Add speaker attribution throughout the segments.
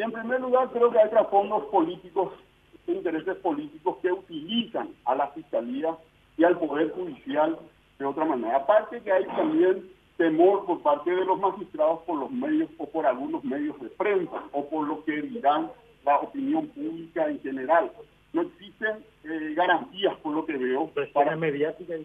Speaker 1: Y en primer lugar creo que hay trasfondos políticos, intereses políticos que utilizan a la Fiscalía y al Poder Judicial de otra manera. Aparte que hay también temor por parte de los magistrados por los medios o por algunos medios de prensa o por lo que dirán la opinión pública en general. No existen eh, garantías por lo que veo.
Speaker 2: Para mediáticas.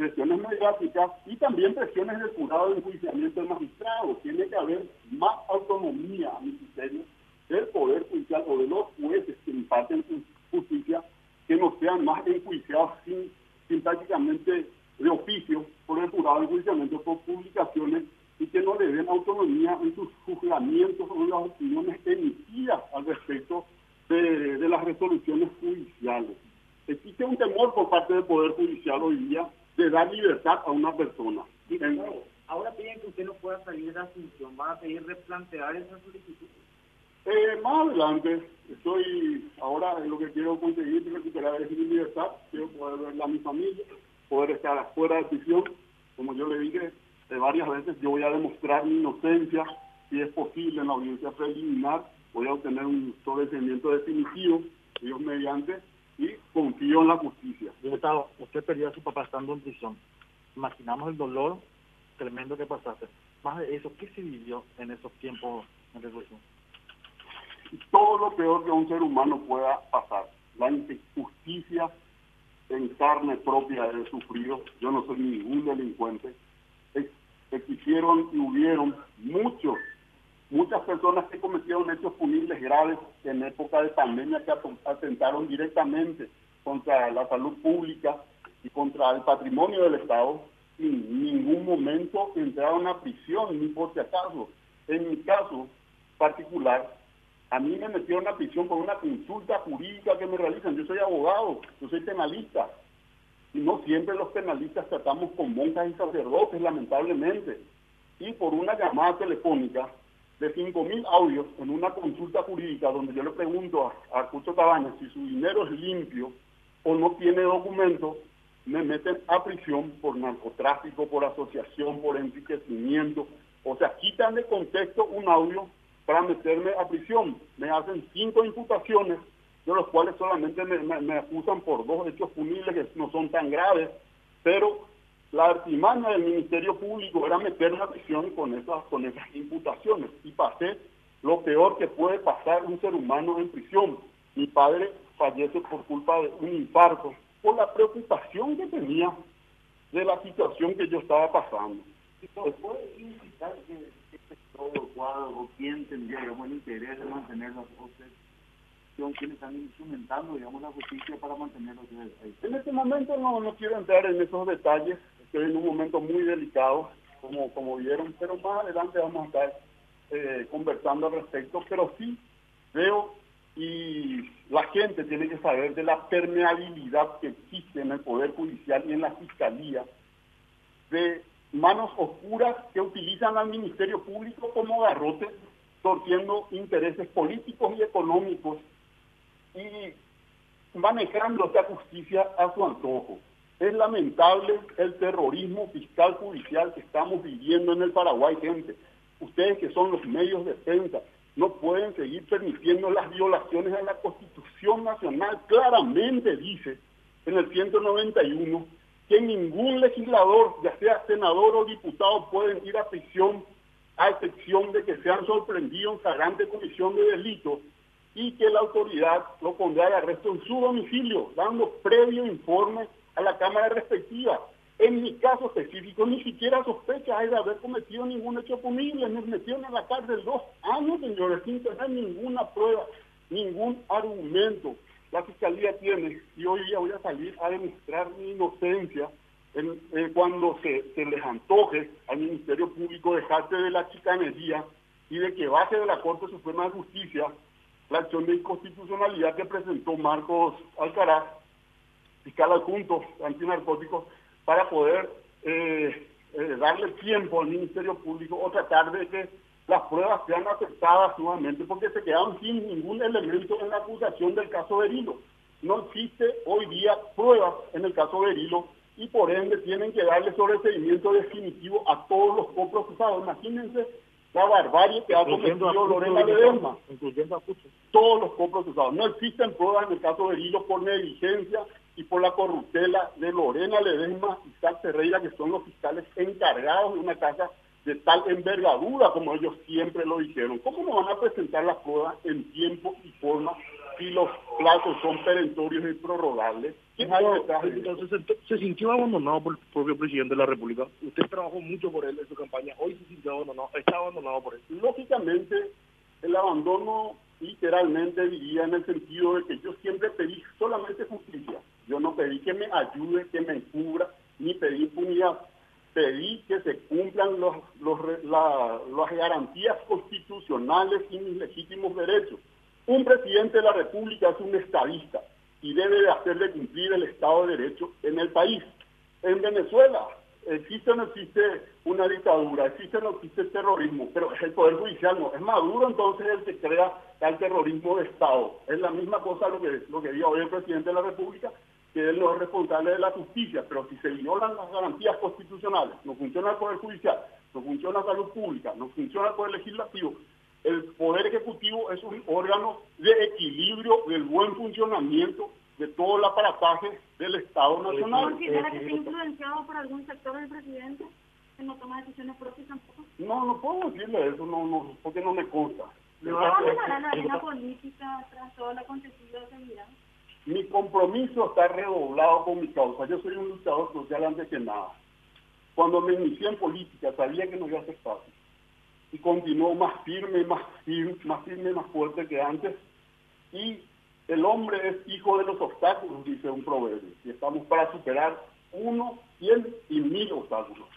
Speaker 1: Presiones mediáticas y también presiones del jurado de enjuiciamiento del magistrado. Tiene que haber más autonomía a mi criterio del Poder Judicial o de los jueces que imparten justicia que no sean más enjuiciados sin, sin prácticamente de oficio por el jurado de enjuiciamiento por publicaciones y que no le den autonomía en sus juzgamientos o en las opiniones emitidas al respecto de, de, las resoluciones judiciales. Existe un temor por parte del Poder Judicial hoy día de dar libertad a una persona.
Speaker 3: ahora piden que usted no pueda salir de la función, ¿van a pedir replantear esa solicitud?
Speaker 1: Eh, más adelante, estoy ahora lo que quiero conseguir es recuperar es mi libertad, quiero poder ver a mi familia, poder estar fuera de prisión, como yo le dije eh, varias veces, yo voy a demostrar mi inocencia, si es posible en la audiencia preliminar, voy a obtener un sobreseimiento definitivo, Dios mediante, y confío en la justicia.
Speaker 2: Diputado, usted perdió a su papá estando en prisión. Imaginamos el dolor tremendo que pasaste. Más de eso, ¿qué se vivió en esos tiempos en reclusión?
Speaker 1: todo lo peor que un ser humano pueda pasar. La injusticia en carne propia he sufrido. Yo no soy ningún delincuente. Existieron y hubieron muchos, muchas personas que cometieron hechos punibles graves en época de pandemia que atentaron directamente contra la salud pública y contra el patrimonio del Estado. Sin ningún momento entraron a prisión, ni por si acaso. En mi caso particular, a mí me metieron a prisión por una consulta jurídica que me realizan. Yo soy abogado, yo soy penalista. Y no siempre los penalistas tratamos con monjas y sacerdotes, lamentablemente. Y por una llamada telefónica de 5.000 audios en una consulta jurídica donde yo le pregunto a Arcucho Cabañas si su dinero es limpio o no tiene documento, me meten a prisión por narcotráfico, por asociación, por enriquecimiento. O sea, quitan de contexto un audio para meterme a prisión. Me hacen cinco imputaciones, de los cuales solamente me, acusan por dos hechos punibles que no son tan graves, pero la artimaña del Ministerio Público era meterme a prisión con esas, con esas imputaciones y pasé lo peor que puede pasar un ser humano en prisión. Mi padre fallece por culpa de un infarto, por la preocupación que tenía de la situación que yo estaba pasando.
Speaker 3: ¿Puede indicar que todo cuadro o quién tendría el interés de mantener las cosas son quienes están instrumentando digamos, la justicia para mantenerlos ahí.
Speaker 1: En este momento no, no quiero entrar en esos detalles, estoy en un momento muy delicado, como, como vieron, pero más adelante vamos a estar eh, conversando al respecto, pero sí veo y la gente tiene que saber de la permeabilidad que existe en el Poder Judicial y en la Fiscalía de manos oscuras que utilizan al Ministerio Público como garrote, torciendo intereses políticos y económicos y manejando esta justicia a su antojo. Es lamentable el terrorismo fiscal judicial que estamos viviendo en el Paraguay, gente. Ustedes que son los medios de defensa no pueden seguir permitiendo las violaciones a la Constitución Nacional. Claramente dice en el 191 que ningún legislador, ya sea senador o diputado, pueden ir a prisión a excepción de que sean sorprendidos en flagrante comisión de delito y que la autoridad lo pondrá de arresto en su domicilio, dando previo informe a la Cámara respectiva. En mi caso específico, ni siquiera sospecha de haber cometido ningún hecho punible. Me metieron en la cárcel dos años, señores, sin tener ninguna prueba, ningún argumento la Fiscalía tiene, y hoy día voy a salir a demostrar mi inocencia en, eh, cuando se, les antoje al Ministerio Público dejarse de la chicanería y de que baje de la Corte Suprema de Justicia la acción de inconstitucionalidad que presentó Marcos Alcaraz, fiscal adjunto antinarcóticos, para poder eh, eh, darle tiempo al Ministerio Público o tratar de que las pruebas sean aceptadas nuevamente porque se quedaron sin ningún elemento en la acusación del caso Berilo. No existe hoy día pruebas en el caso Berilo y por ende tienen que darle sobreseimiento definitivo a todos los coprocesados. Imagínense la barbarie que ha cometido Lorena Ledesma.
Speaker 2: Incluyendo
Speaker 1: Todos los coprocesados. No existen pruebas en el caso de Hilo por negligencia y por la corruptela de Lorena Ledesma y Sal Ferreira, que son los fiscales encargados de una casa de tal envergadura como ellos siempre lo dijeron. ¿Cómo nos van a presentar las pruebas en tiempo y forma si los plazos son perentorios y prorrogables?
Speaker 2: entonces se, sintió abandonado por el propio presidente de la República. Usted trabajó mucho por él en su campaña. Hoy se sintió abandonado. Está abandonado por él.
Speaker 1: Lógicamente, el abandono literalmente diría en el sentido de que yo siempre pedí solamente justicia. Yo no pedí que me ayude, que me encubra, ni pedí impunidad pedí que se cumplan los, las garantías constitucionales y mis legítimos derechos. Un presidente de la República es un estadista y debe de hacer de cumplir el Estado de Derecho en el país. En Venezuela existe o no existe una dictadura, existe o no existe terrorismo, pero el Poder Judicial no. Es Maduro entonces el que crea el terrorismo de Estado. Es la misma cosa lo que, lo que dijo hoy el presidente de la República que él no es responsable de la justicia, pero si se violan las garantías constitucionales, no funciona el Poder Judicial, no funciona la salud pública, no funciona el Poder Legislativo, el Poder Ejecutivo es un órgano de equilibrio del buen funcionamiento de todo el aparataje del Estado Nacional.
Speaker 4: ¿Considera que está influenciado por algún sector del presidente que no toma decisiones propias tampoco?
Speaker 1: No, no puedo decirle eso, no, no, porque no me consta.
Speaker 4: ¿Le va a la arena política tras todo el acontecido de seguridad?
Speaker 1: Mi compromiso está redoblado con mi causa. Yo soy un luchador social antes que nada. Cuando me inicié en política sabía que no iba a ser fácil. Y continuó más firme, más firme, más firme, más fuerte que antes. Y el hombre es hijo de los obstáculos, dice un proverbio. Y estamos para superar uno, cien y mil obstáculos.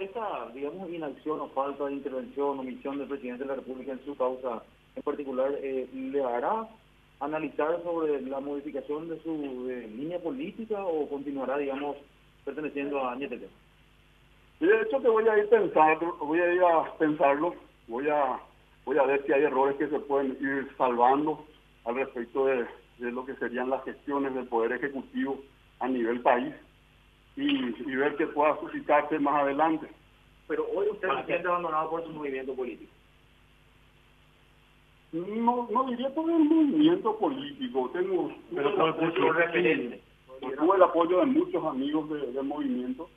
Speaker 3: esta, digamos, inacción o falta de intervención o misión del presidente de la República en su causa en particular, eh, ¿le hará analizar sobre la modificación de su línea política o continuará, digamos, perteneciendo a NTT?
Speaker 1: De hecho, que voy a ir pensando, voy a ir a pensarlo, voy a voy a ver si hay errores que se pueden ir salvando al respecto de, lo que serían las gestiones del Poder Ejecutivo a nivel país y, ver qué pueda suscitarse más adelante.
Speaker 3: Pero hoy usted se siente abandonado por su movimiento político
Speaker 1: no, no diría por el movimiento político, tengo
Speaker 3: Pero el apoyo referente.
Speaker 1: Tuve el apoyo de muchos amigos del movimiento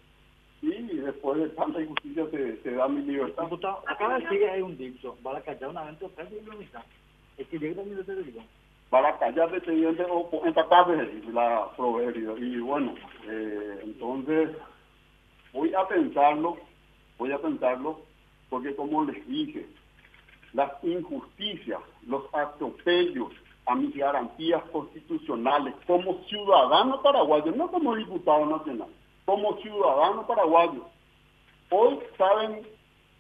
Speaker 1: y después de tanta injusticia se, da mi libertad.
Speaker 2: acá de decir hay un dicho, para callar una venta de Es que llega también de digo.
Speaker 1: Para callar de diente o empatar la proverbio. Y bueno, eh, entonces voy a pensarlo, voy a pensarlo, porque como les dije, las injusticias, los atropellos a mis garantías constitucionales como ciudadano paraguayo, no como diputado nacional, como ciudadano paraguayo. Hoy saben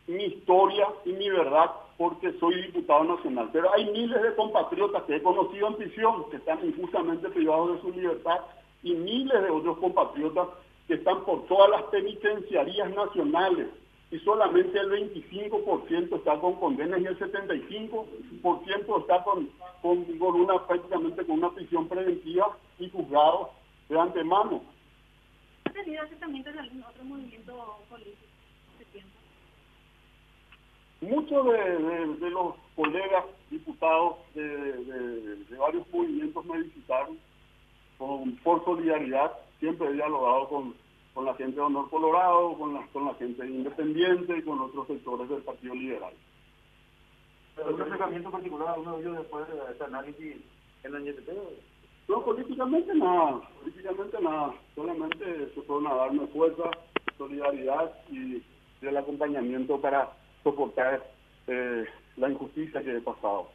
Speaker 1: mi historia y mi verdad porque soy diputado nacional, pero hay miles de compatriotas que he conocido en prisión que están injustamente privados de su libertad y miles de otros compatriotas que están por todas las penitenciarías nacionales y solamente el 25% está con condenas y el 75% está con, con, una prácticamente con una prisión preventiva y juzgado de antemano.
Speaker 4: ¿Ha tenido acercamientos de algún otro movimiento político
Speaker 1: Muchos de, los colegas diputados de, varios movimientos me visitaron con, por solidaridad, siempre he dialogado con con la gente de Honor Colorado, con la, con la gente independiente y con otros sectores del Partido Liberal.
Speaker 3: ¿Pero un acercamiento particular uno de ellos después de este análisis en la NTT?
Speaker 1: No, políticamente nada, políticamente nada, solamente se fueron a darme fuerza, solidaridad y el acompañamiento para soportar eh, la injusticia que he pasado.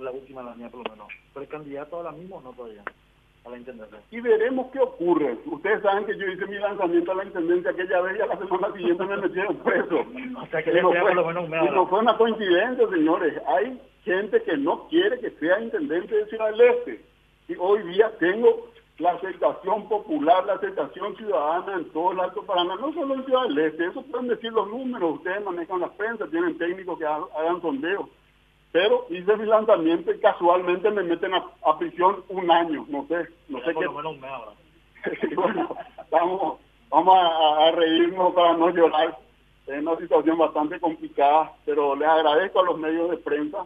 Speaker 2: La última la mía por lo menos. ¿Pero el candidato ahora mismo o no todavía?
Speaker 1: Y veremos qué ocurre. Ustedes saben que yo hice mi lanzamiento a la intendencia aquella vez y a la semana siguiente me metieron preso.
Speaker 2: O sea, que no, fue,
Speaker 1: no fue una coincidencia, señores. Hay gente que no quiere que sea intendente de Ciudad del Este. Y hoy día tengo la aceptación popular, la aceptación ciudadana en todo el Alto Paraná, no solo en Ciudad del Este. Eso pueden decir los números. Ustedes manejan la prensa, tienen técnicos que hagan sondeos pero hice mi lanzamiento y casualmente me meten a, prisión un año, no sé, no sé qué. bueno, vamos, vamos a, reírnos para no llorar. Es una situación bastante complicada, pero les agradezco a los medios de prensa